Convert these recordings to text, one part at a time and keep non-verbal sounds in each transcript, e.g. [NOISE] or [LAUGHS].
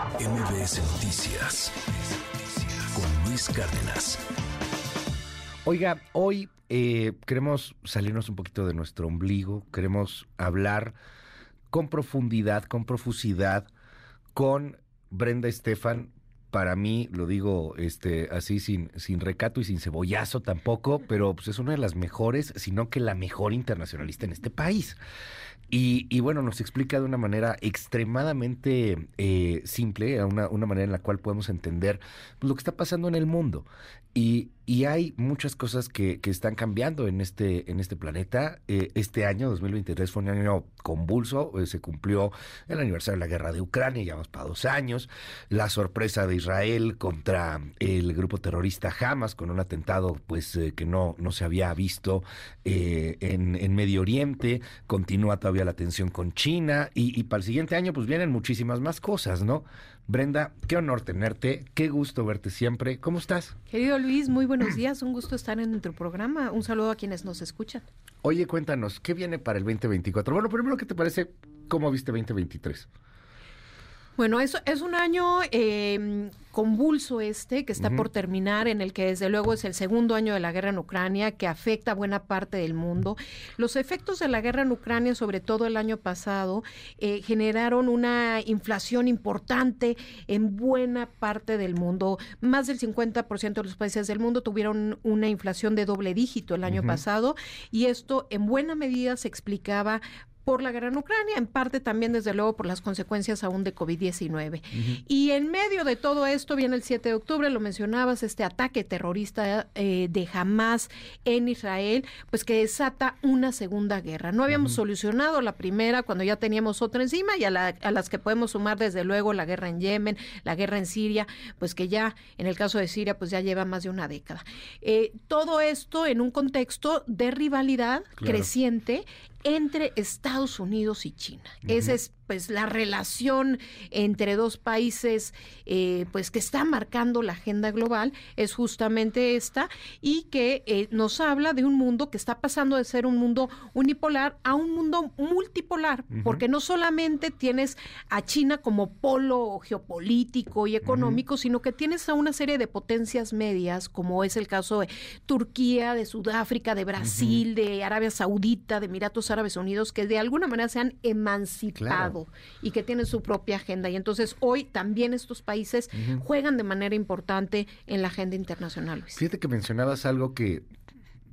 MBS Noticias con Luis Cárdenas. Oiga, hoy eh, queremos salirnos un poquito de nuestro ombligo, queremos hablar con profundidad, con profusidad, con Brenda Estefan. Para mí, lo digo este, así sin, sin recato y sin cebollazo tampoco, pero pues, es una de las mejores, sino que la mejor internacionalista en este país. Y, bueno, nos explica de una manera extremadamente eh, simple, una, una manera en la cual podemos entender pues, lo que está pasando en el mundo. Y, y hay muchas cosas que, que, están cambiando en este, en este planeta. Eh, este año, 2023, fue un año convulso. Eh, se cumplió el aniversario de la guerra de Ucrania, ya vamos para dos años. La sorpresa de Israel contra el grupo terrorista Hamas, con un atentado pues eh, que no, no se había visto en, en, Medio Oriente. Continúa todavía la tensión con China. Y, y para el siguiente año, pues vienen muchísimas más cosas, ¿no? Brenda, qué honor tenerte, qué gusto verte siempre. ¿Cómo estás? Querido Luis, muy buenos días, un gusto estar en tu programa. Un saludo a quienes nos escuchan. Oye, cuéntanos, ¿qué viene para el 2024? Bueno, primero, ¿qué te parece? ¿Cómo viste 2023? Bueno, es, es un año eh, convulso este que está por terminar, en el que desde luego es el segundo año de la guerra en Ucrania, que afecta a buena parte del mundo. Los efectos de la guerra en Ucrania, sobre todo el año pasado, eh, generaron una inflación importante en buena parte del mundo. Más del 50% de los países del mundo tuvieron una inflación de doble dígito el año pasado y esto en buena medida se explicaba por la guerra en Ucrania, en parte también, desde luego, por las consecuencias aún de COVID-19. Y en medio de todo esto viene el 7 de octubre, lo mencionabas, este ataque terrorista eh, de Hamas en Israel, pues que desata una segunda guerra. No habíamos solucionado la primera cuando ya teníamos otra encima y a, las que podemos sumar, desde luego, la guerra en Yemen, la guerra en Siria, pues que ya, en el caso de Siria, pues ya lleva más de una década. Eh, todo esto en un contexto de rivalidad creciente entre Estados Unidos y China. Esa es pues la relación entre dos países eh, pues que está marcando la agenda global es justamente esta y que eh, nos habla de un mundo que está pasando de ser un mundo unipolar a un mundo multipolar porque no solamente tienes a China como polo geopolítico y económico sino que tienes a una serie de potencias medias como es el caso de Turquía de Sudáfrica de Brasil de Arabia Saudita de Emiratos Árabes Unidos que de alguna manera se han emancipado y que tienen su propia agenda. Y entonces hoy también estos países juegan de manera importante en la agenda internacional. Fíjate que mencionabas algo que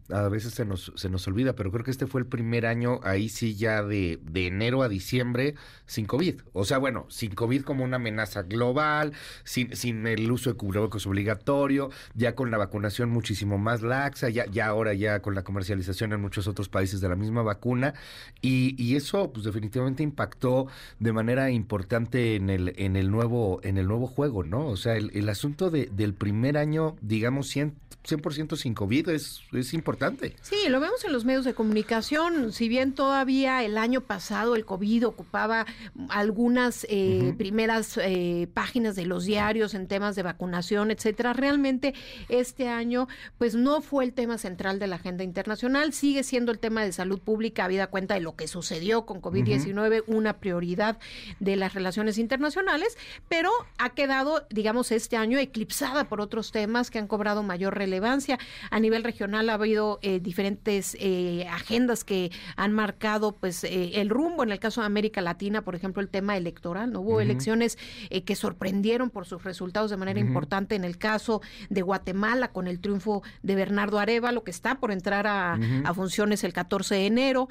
a veces se nos, se nos olvida, pero creo que este fue el primer año, ahí sí ya de, de enero a diciembre, sin COVID. O sea, bueno, sin COVID como una amenaza global, sin, sin el uso de cubrebocas obligatorio, ya con la vacunación muchísimo más laxa, ya, ya ahora ya con la comercialización en muchos otros países de la misma vacuna. Y, y eso, pues definitivamente impactó de manera importante en el, en el nuevo, en el nuevo juego, ¿no? O sea, el, el asunto de, del primer año, digamos, 100, 100% sin COVID es, es importante. Sí, lo vemos en los medios de comunicación. Si bien todavía el año pasado el COVID ocupaba algunas eh, primeras eh, páginas de los diarios en temas de vacunación, etcétera, realmente este año pues no fue el tema central de la agenda internacional. Sigue siendo el tema de salud pública, habida cuenta de lo que sucedió con COVID-19, una prioridad de las relaciones internacionales, pero ha quedado, digamos, este año eclipsada por otros temas que han cobrado mayor relevancia a nivel regional ha habido eh, diferentes eh, agendas que han marcado pues eh, el rumbo. En el caso de América Latina, por ejemplo, el tema electoral. No hubo elecciones que sorprendieron por sus resultados de manera importante. En el caso de Guatemala, con el triunfo de Bernardo lo que está por entrar a, funciones el 14 de enero.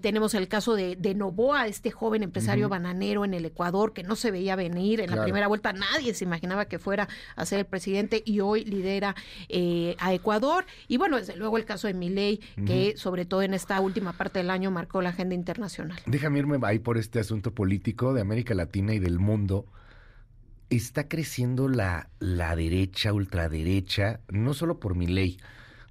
tenemos el caso de, Novoa, este joven empresario bananero en el Ecuador que no se veía venir en la primera vuelta. Nadie se imaginaba que fuera a ser el presidente y hoy lidera a Ecuador. Y bueno, desde luego el caso de Milei, que sobre todo en esta última parte del año marcó la agenda internacional. Déjame irme ahí por este asunto político de América Latina y del mundo. Está creciendo la, la derecha, ultraderecha, no solo por Milei.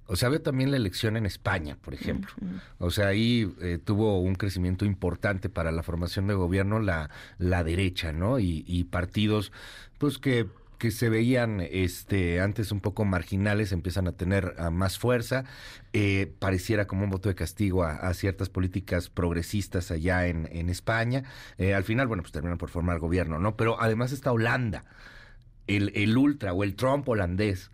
O sea, veo también la elección en España, por ejemplo. O sea, ahí eh, tuvo un crecimiento importante para la formación de gobierno la, la derecha, ¿no? Y, y partidos, pues que que se veían este, antes un poco marginales empiezan a tener más fuerza. Eh, pareciera como un voto de castigo a, ciertas políticas progresistas allá en, en España. Eh, al final, bueno, pues terminan por formar gobierno, ¿no? Pero además está Holanda. El, el ultra o el Trump holandés.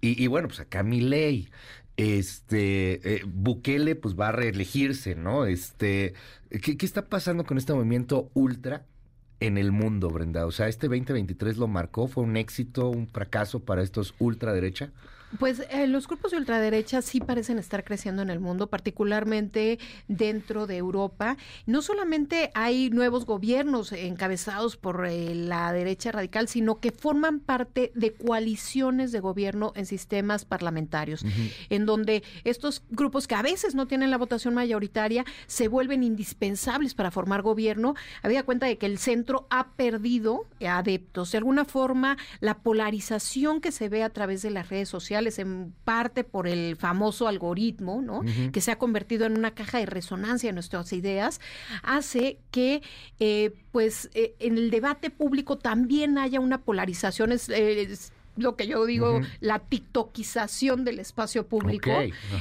Y, y, bueno, pues acá ley este eh, Bukele pues va a reelegirse, ¿no? Este, ¿qué, ¿qué, está pasando con este movimiento ultra en el mundo, Brenda? O sea, este 2023 lo marcó, fue un éxito, un fracaso para estos ultraderecha. Pues eh, los grupos de ultraderecha sí parecen estar creciendo en el mundo, particularmente dentro de Europa. No solamente hay nuevos gobiernos encabezados por eh, la derecha radical, sino que forman parte de coaliciones de gobierno en sistemas parlamentarios, en donde estos grupos que a veces no tienen la votación mayoritaria se vuelven indispensables para formar gobierno. Había cuenta de que el centro ha perdido adeptos. De alguna forma, la polarización que se ve a través de las redes sociales en parte por el famoso algoritmo, ¿no? Que se ha convertido en una caja de resonancia de nuestras ideas, hace que, eh, pues, eh, en el debate público también haya una polarización. Es, lo que yo digo, la tiktokización del espacio público,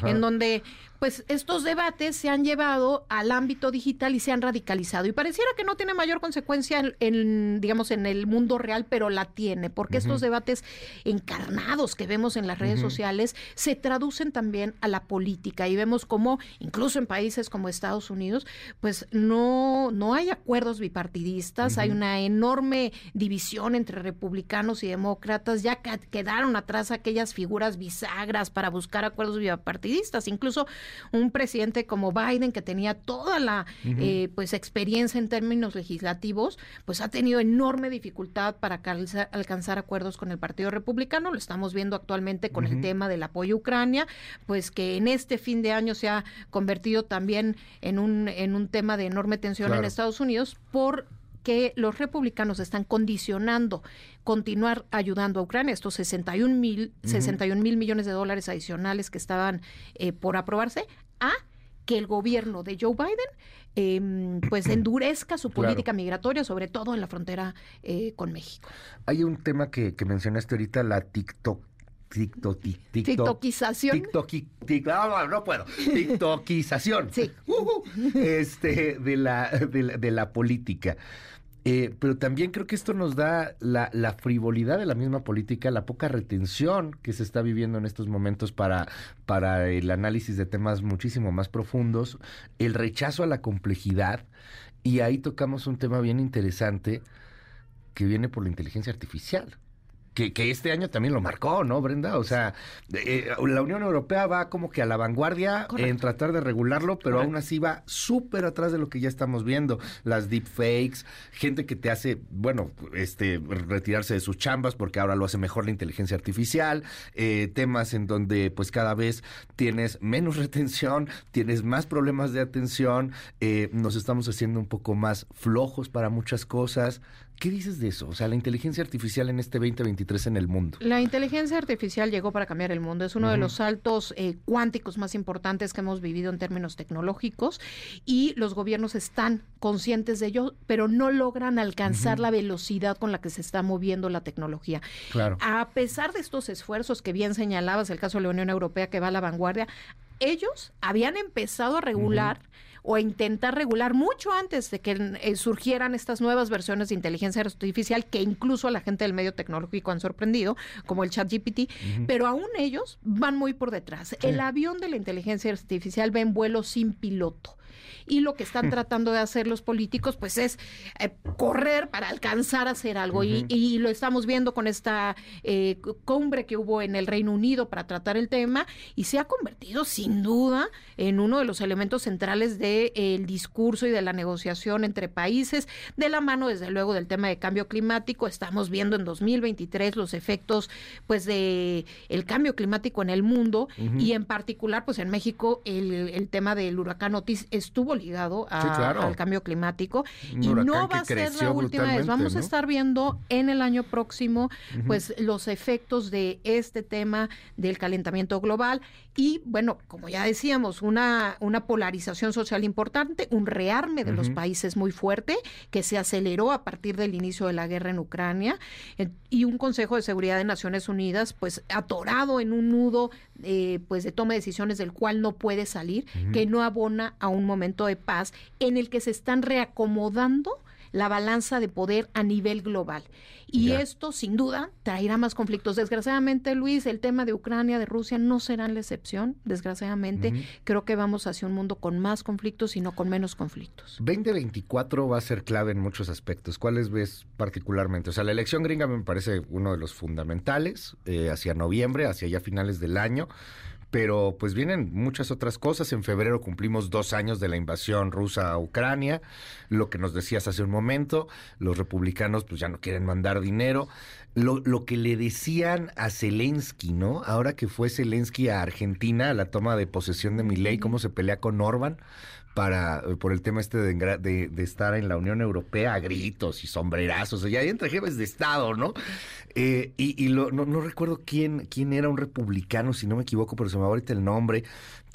en donde pues estos debates se han llevado al ámbito digital y se han radicalizado. Y pareciera que no tiene mayor consecuencia en, digamos, en el mundo real, pero la tiene, porque estos debates encarnados que vemos en las redes sociales se traducen también a la política. Y vemos cómo incluso en países como Estados Unidos, pues no, no hay acuerdos bipartidistas, hay una enorme división entre republicanos y demócratas, ya quedaron atrás aquellas figuras bisagras para buscar acuerdos bipartidistas, incluso un presidente como Biden, que tenía toda la eh, pues experiencia en términos legislativos, pues ha tenido enorme dificultad para alcanzar, acuerdos con el Partido Republicano. Lo estamos viendo actualmente con el tema del apoyo a Ucrania, pues que en este fin de año se ha convertido también en un, en un tema de enorme tensión en Estados Unidos por que los republicanos están condicionando continuar ayudando a Ucrania, estos 61 mil, mil millones de dólares adicionales que estaban eh, por aprobarse, a que el gobierno de Joe Biden em, pues endurezca su política migratoria, sobre todo en la frontera eh, con México. Hay un tema que, que mencionaste ahorita, la TikTok TikTok, TikTokización. no, no, puedo. [LAUGHS] TikTokización. Sí. este, de la, de la política. Eh, pero también creo que esto nos da la, la, frivolidad de la misma política, la poca retención que se está viviendo en estos momentos para, para el análisis de temas muchísimo más profundos, el rechazo a la complejidad, y ahí tocamos un tema bien interesante que viene por la inteligencia artificial que, que, este año también lo marcó, ¿no, Brenda? O sea, eh, la Unión Europea va como que a la vanguardia en tratar de regularlo, pero aún así va súper atrás de lo que ya estamos viendo. Las deepfakes, gente que te hace, bueno, este, retirarse de sus chambas porque ahora lo hace mejor la inteligencia artificial, eh, temas en donde pues cada vez tienes menos [LAUGHS] retención, tienes más problemas de atención, eh, nos estamos haciendo un poco más flojos para muchas cosas. ¿Qué dices de eso? O sea, la inteligencia artificial en este 2023 en el mundo. La inteligencia artificial llegó para cambiar el mundo. Es uno de los saltos eh, cuánticos más importantes que hemos vivido en términos tecnológicos y los gobiernos están conscientes de ello, pero no logran alcanzar la velocidad con la que se está moviendo la tecnología. Claro. A pesar de estos esfuerzos que bien señalabas, el caso de la Unión Europea que va a la vanguardia, ellos habían empezado a regular o intentar regular mucho antes de que eh, surgieran estas nuevas versiones de inteligencia artificial que incluso a la gente del medio tecnológico han sorprendido, como el chat GPT, pero aún ellos van muy por detrás. El avión de la inteligencia artificial va en vuelo sin piloto y lo que están tratando de hacer los políticos pues es eh, correr para alcanzar a hacer algo. Y, lo estamos viendo con esta eh, cumbre que hubo en el Reino Unido para tratar el tema y se ha convertido sin duda en uno de los elementos centrales del discurso y de la negociación entre países, de la mano desde luego del tema de cambio climático. Estamos viendo en 2023 los efectos pues de el cambio climático en el mundo y en particular pues en México el, el tema del huracán Otis es estuvo ligado al cambio climático y no va a ser la última vez. Vamos a estar viendo en el año próximo pues los efectos de este tema del calentamiento global y bueno, como ya decíamos, una, una polarización social importante, un rearme de los países muy fuerte que se aceleró a partir del inicio de la guerra en Ucrania eh, y un Consejo de Seguridad de Naciones Unidas pues atorado en un nudo eh, pues de toma de decisiones del cual no puede salir, que no abona a un momento de paz en el que se están reacomodando la balanza de poder a nivel global. Y esto, sin duda, traerá más conflictos. Desgraciadamente, Luis, el tema de Ucrania, de Rusia, no serán la excepción. Desgraciadamente, creo que vamos hacia un mundo con más conflictos y no con menos conflictos. 2024 va a ser clave en muchos aspectos. ¿Cuáles ves particularmente? O sea, la elección gringa me parece uno de los fundamentales, eh, hacia noviembre, hacia ya finales del año pero pues vienen muchas otras cosas. En febrero cumplimos dos años de la invasión rusa a Ucrania, lo que nos decías hace un momento, los republicanos pues ya no quieren mandar dinero. Lo, lo que le decían a Zelensky, ¿no? Ahora que fue Zelensky a Argentina, a la toma de posesión de Milei, cómo se pelea con Orban para por el tema este de, de, estar en la Unión Europea a gritos y sombrerazos, ya entre jefes de Estado, ¿no? Eh, y, no, recuerdo quién, quién era un republicano, si no me equivoco, pero se me va ahorita el nombre,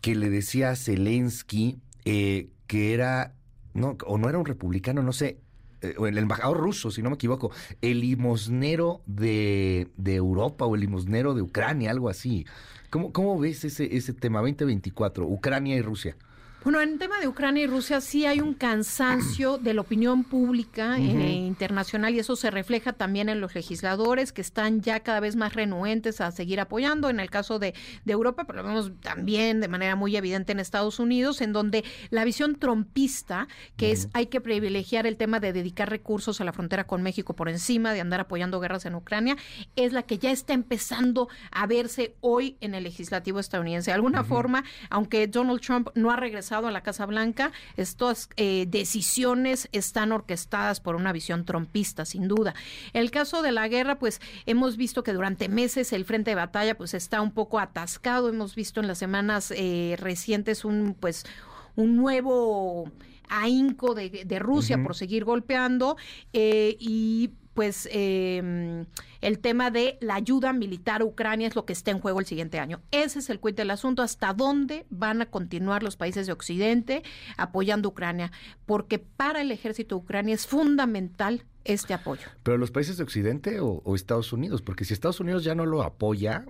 que le decía a Zelensky eh, que era, no, o no era un republicano, no sé, eh, o el embajador ruso, si no me equivoco, el limosnero de, de Europa o el limosnero de Ucrania, algo así. ¿Cómo, cómo ves ese, ese tema 2024, Ucrania y Rusia? Bueno, en el tema de Ucrania y Rusia sí hay un cansancio de la opinión pública eh, internacional y eso se refleja también en los legisladores que están ya cada vez más renuentes a seguir apoyando. En el caso de, Europa, pero lo vemos también de manera muy evidente en Estados Unidos, en donde la visión trompista, que es hay que privilegiar el tema de dedicar recursos a la frontera con México por encima de andar apoyando guerras en Ucrania, es la que ya está empezando a verse hoy en el legislativo estadounidense. De alguna forma, aunque Donald Trump no ha regresado a la Casa Blanca, estas eh, decisiones están orquestadas por una visión trompista, sin duda. El caso de la guerra, pues hemos visto que durante meses el frente de batalla pues está un poco atascado. Hemos visto en las semanas eh, recientes un pues un nuevo ahínco de, de Rusia por seguir golpeando eh, y pues eh, el tema de la ayuda militar a Ucrania es lo que está en juego el siguiente año. Ese es el cuento del asunto, hasta dónde van a continuar los países de Occidente apoyando a Ucrania, porque para el ejército de Ucrania es fundamental este apoyo. Pero los países de Occidente o, o Estados Unidos, porque si Estados Unidos ya no lo apoya,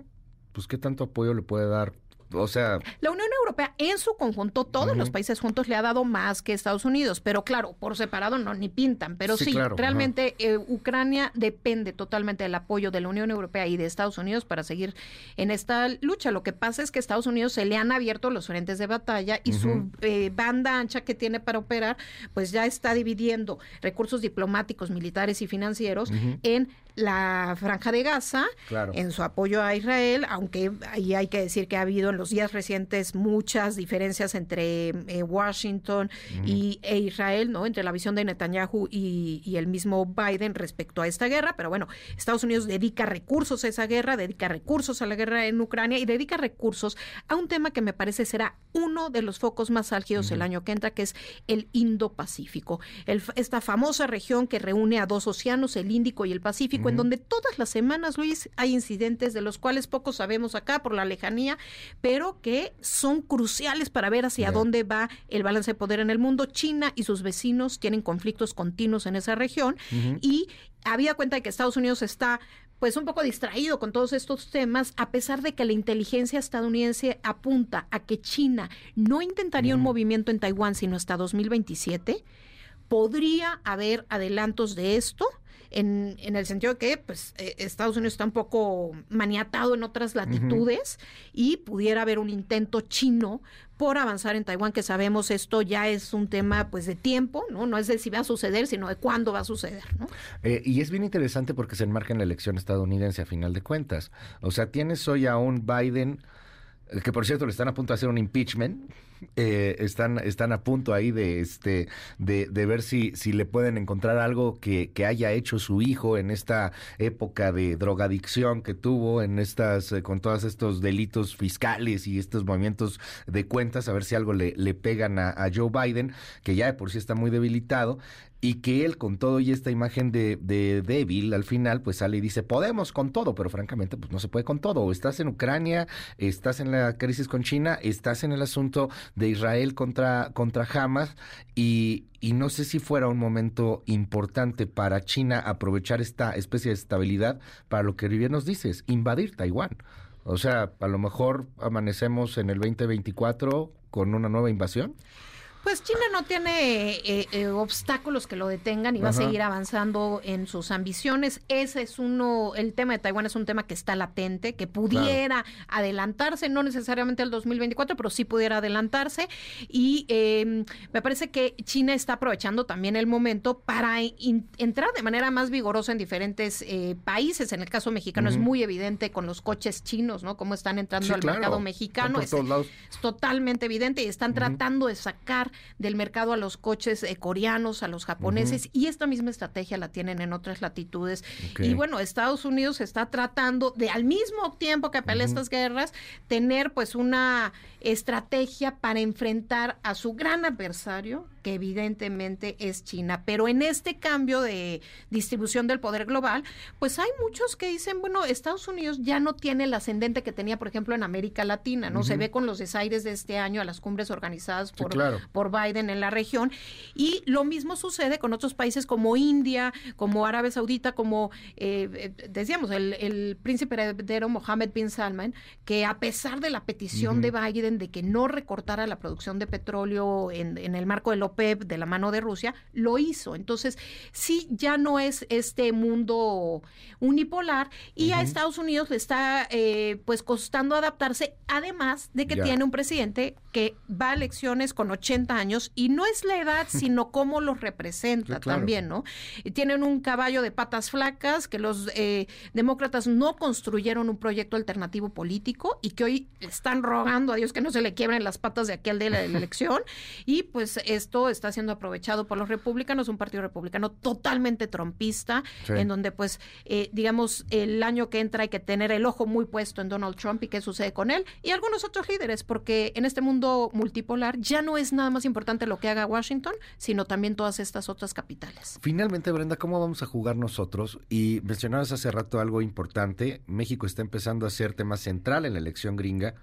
pues qué tanto apoyo le puede dar o sea... La Unión Europea en su conjunto, todos los países juntos le ha dado más que Estados Unidos, pero claro, por separado no ni pintan, pero sí, realmente eh, Ucrania depende totalmente del apoyo de la Unión Europea y de Estados Unidos para seguir en esta lucha. Lo que pasa es que Estados Unidos se le han abierto los frentes de batalla y su eh, banda ancha que tiene para operar, pues ya está dividiendo recursos diplomáticos, militares y financieros en la franja de Gaza, en su apoyo a Israel, aunque ahí hay que decir que ha habido en los días recientes muchas diferencias entre eh, Washington y, e Israel, ¿no? Entre la visión de Netanyahu y, y, el mismo Biden respecto a esta guerra, pero bueno, Estados Unidos dedica recursos a esa guerra, dedica recursos a la guerra en Ucrania y dedica recursos a un tema que me parece será uno de los focos más álgidos el año que entra, que es el Indo-Pacífico, esta famosa región que reúne a dos océanos, el Índico y el Pacífico, en donde todas las semanas, Luis, hay incidentes de los cuales poco sabemos acá por la lejanía, pero que son cruciales para ver hacia dónde va el balance de poder en el mundo. China y sus vecinos tienen conflictos continuos en esa región y había cuenta de que Estados Unidos está pues un poco distraído con todos estos temas, a pesar de que la inteligencia estadounidense apunta a que China no intentaría un movimiento en Taiwán sino hasta 2027, podría haber adelantos de esto en, en el sentido de que pues, eh, Estados Unidos está un poco maniatado en otras latitudes y pudiera haber un intento chino por avanzar en Taiwán, que sabemos esto ya es un tema pues de tiempo, ¿no? No es de si va a suceder, sino de cuándo va a suceder, ¿no? Eh, y es bien interesante porque se enmarca en la elección estadounidense a final de cuentas. O sea, tienes hoy a un Biden, que por cierto le están a punto de hacer un impeachment, eh, están, están a punto ahí de, este, de, de ver si, si le pueden encontrar algo que, que, haya hecho su hijo en esta época de drogadicción que tuvo, en estas, eh, con todos estos delitos fiscales y estos movimientos de cuentas, a ver si algo le, le pegan a, a Joe Biden, que ya de por sí está muy debilitado y que él con todo y esta imagen de, de, débil al final pues sale y dice podemos con todo pero francamente pues no se puede con todo. Estás en Ucrania estás en la crisis con China estás en el asunto de Israel contra contra Hamas y, no sé si fuera un momento importante para China aprovechar esta especie de estabilidad para lo que bien nos dices invadir Taiwán. O sea a lo mejor amanecemos en el 2024 con una nueva invasión pues China no tiene eh, eh, obstáculos que lo detengan y va a seguir avanzando en sus ambiciones. Ese es uno, el tema de Taiwán es un tema que está latente, que pudiera adelantarse, no necesariamente al 2024, pero sí pudiera adelantarse. Y em, me parece que China está aprovechando también el momento para entrar de manera más vigorosa en diferentes eh, países. En el caso mexicano es muy evidente con los coches chinos, ¿no? Cómo están entrando al mercado mexicano. Es, totalmente evidente y están tratando de sacar del mercado a los coches eh, coreanos, a los japoneses, y esta misma estrategia la tienen en otras latitudes. Y bueno, Estados Unidos está tratando de al mismo tiempo que pelea estas guerras, tener pues una estrategia para enfrentar a su gran adversario, que evidentemente es China. Pero en este cambio de distribución del poder global, pues hay muchos que dicen, bueno, Estados Unidos ya no tiene el ascendente que tenía, por ejemplo, en América Latina, ¿no? Se ve con los desaires de este año a las cumbres organizadas por, por Biden en la región. Y lo mismo sucede con otros países como India, como Arabia Saudita, como, eh, eh, decíamos, el, el, príncipe heredero Mohammed bin Salman, que a pesar de la petición de Biden de que no recortara la producción de petróleo en, en el marco del OPEP de la mano de Rusia, lo hizo. Entonces, sí, ya no es este mundo unipolar y a Estados Unidos le está eh, pues costando adaptarse, además de que tiene un presidente que va a elecciones con 80 años y no es la edad, [LAUGHS] sino cómo los representa también, ¿no? Y tienen un caballo de patas flacas que los eh, demócratas no construyeron un proyecto alternativo político y que hoy están rogando a Dios que no se le quiebren las patas de aquel de la [LAUGHS] elección y pues esto está siendo aprovechado por los republicanos, un partido republicano totalmente trompista, en donde pues eh, digamos el año que entra hay que tener el ojo muy puesto en Donald Trump y qué sucede con él y algunos otros líderes, porque en este mundo multipolar ya no es nada más importante lo que haga Washington, sino también todas estas otras capitales. Finalmente, Brenda, ¿cómo vamos a jugar nosotros? Y mencionabas hace rato algo importante, México está empezando a ser tema central en la elección gringa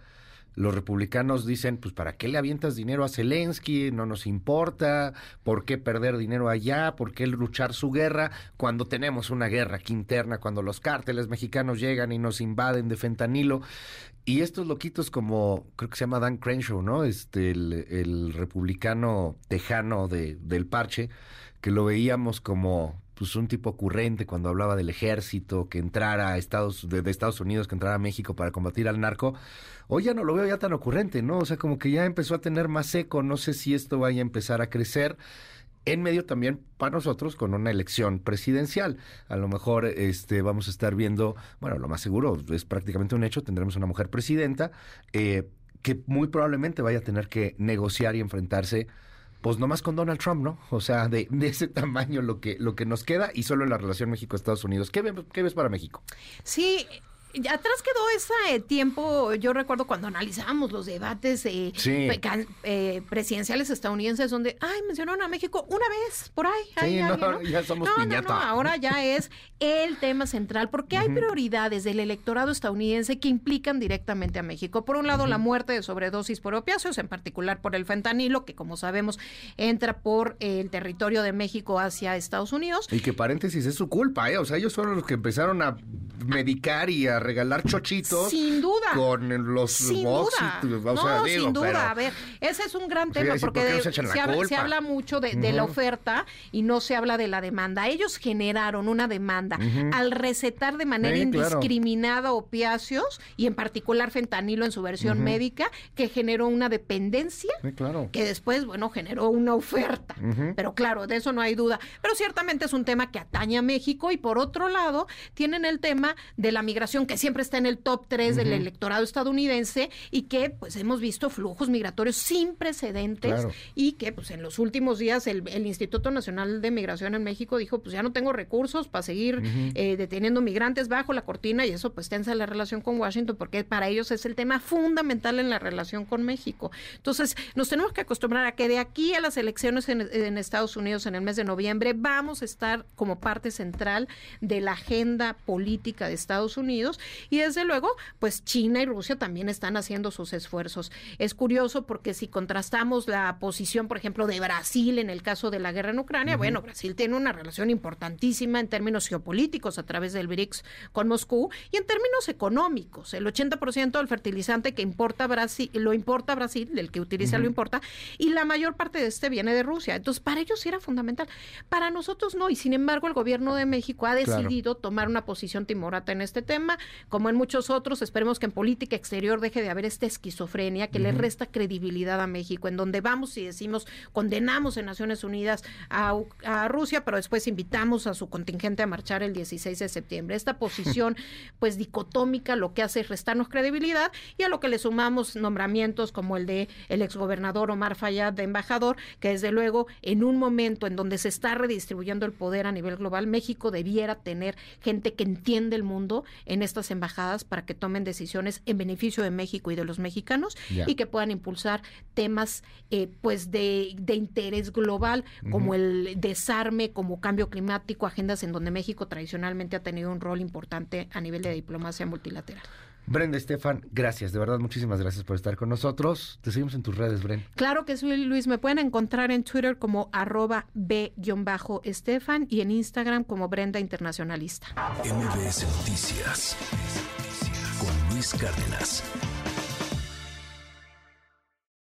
los republicanos dicen, pues ¿para qué le avientas dinero a Zelensky? No nos importa, ¿por qué perder dinero allá? ¿Por qué luchar su guerra cuando tenemos una guerra aquí interna, cuando los cárteles mexicanos llegan y nos invaden de fentanilo? Y estos loquitos como, creo que se llama Dan Crenshaw, ¿no? Este, el, republicano tejano de, del parche, que lo veíamos como pues un tipo ocurrente cuando hablaba del ejército que entrara a Estados de, Estados Unidos que entrara a México para combatir al narco hoy ya no lo veo ya tan ocurrente no o sea como que ya empezó a tener más eco no sé si esto vaya a empezar a crecer en medio también para nosotros con una elección presidencial. A lo mejor este vamos a estar viendo, bueno, lo más seguro es prácticamente un hecho, tendremos una mujer presidenta eh, que muy probablemente vaya a tener que negociar y enfrentarse pues nomás con Donald Trump, ¿no? O sea, de, ese tamaño lo que, lo que nos queda y solo en la relación México-Estados Unidos. ¿Qué, ¿Qué ves para México? Sí, atrás quedó ese tiempo, yo recuerdo cuando analizábamos los debates eh, eh, presidenciales estadounidenses donde, ay, mencionaron a México una vez, por ahí. Sí, no, ya somos piñata. ahora ya es el tema central, porque hay prioridades del electorado estadounidense que implican directamente a México. Por un lado, la muerte de sobredosis por opiáceos, en particular por el fentanilo, que como sabemos entra por el territorio de México hacia Estados Unidos. Y que paréntesis es su culpa, ¿eh? O sea, ellos fueron los que empezaron a medicar y a regalar chochitos. Sin duda. Con los sin duda. no, sin duda. A ver, ese es un gran tema porque se, habla, mucho de, la oferta y no se habla de la demanda. Ellos generaron una demanda al recetar de manera indiscriminada opiáceos y en particular fentanilo en su versión médica que generó una dependencia claro. que después, bueno, generó una oferta. Pero claro, de eso no hay duda. Pero ciertamente es un tema que atañe a México y por otro lado tienen el tema de la migración que siempre está en el top 3 del electorado estadounidense y que pues hemos visto flujos migratorios sin precedentes y que pues en los últimos días el, Instituto Nacional de Migración en México dijo pues ya no tengo recursos para seguir eh, deteniendo migrantes bajo la cortina y eso pues tensa la relación con Washington porque para ellos es el tema fundamental en la relación con México. Entonces nos tenemos que acostumbrar a que de aquí a las elecciones en, en Estados Unidos en el mes de noviembre vamos a estar como parte central de la agenda política de Estados Unidos y desde luego pues China y Rusia también están haciendo sus esfuerzos. Es curioso porque si contrastamos la posición, por ejemplo, de Brasil en el caso de la guerra en Ucrania, bueno, Brasil tiene una relación importantísima en términos geopolíticos a través del BRICS con Moscú y en términos económicos. El 80% del fertilizante que importa Brasil, lo importa Brasil, el que utiliza lo importa, y la mayor parte de este viene de Rusia. Entonces, para ellos sí era fundamental. Para nosotros no, y sin embargo el gobierno de México ha decidido tomar una posición en este tema, como en muchos otros, esperemos que en política exterior deje de haber esta esquizofrenia que le resta credibilidad a México, en donde vamos y decimos, condenamos en Naciones Unidas a, a Rusia, pero después invitamos a su contingente a marchar el 16 de septiembre. Esta [LAUGHS] posición, pues dicotómica, lo que hace es restarnos credibilidad y a lo que le sumamos nombramientos como el de el exgobernador Omar Fayad de embajador, que desde luego en un momento en donde se está redistribuyendo el poder a nivel global, México debiera tener gente que entiende el mundo en estas embajadas para que tomen decisiones en beneficio de México y de los mexicanos y que puedan impulsar temas eh, pues de, interés global como el desarme, como cambio climático, agendas en donde México tradicionalmente ha tenido un rol importante a nivel de diplomacia multilateral. Brenda Estefan, gracias, de verdad, muchísimas gracias por estar con nosotros. Te seguimos en tus redes, Brenda. Claro que sí, Luis. Me pueden encontrar en Twitter como arroba b-estefan y en Instagram como Brenda Internacionalista. MBS Noticias con Luis Cárdenas.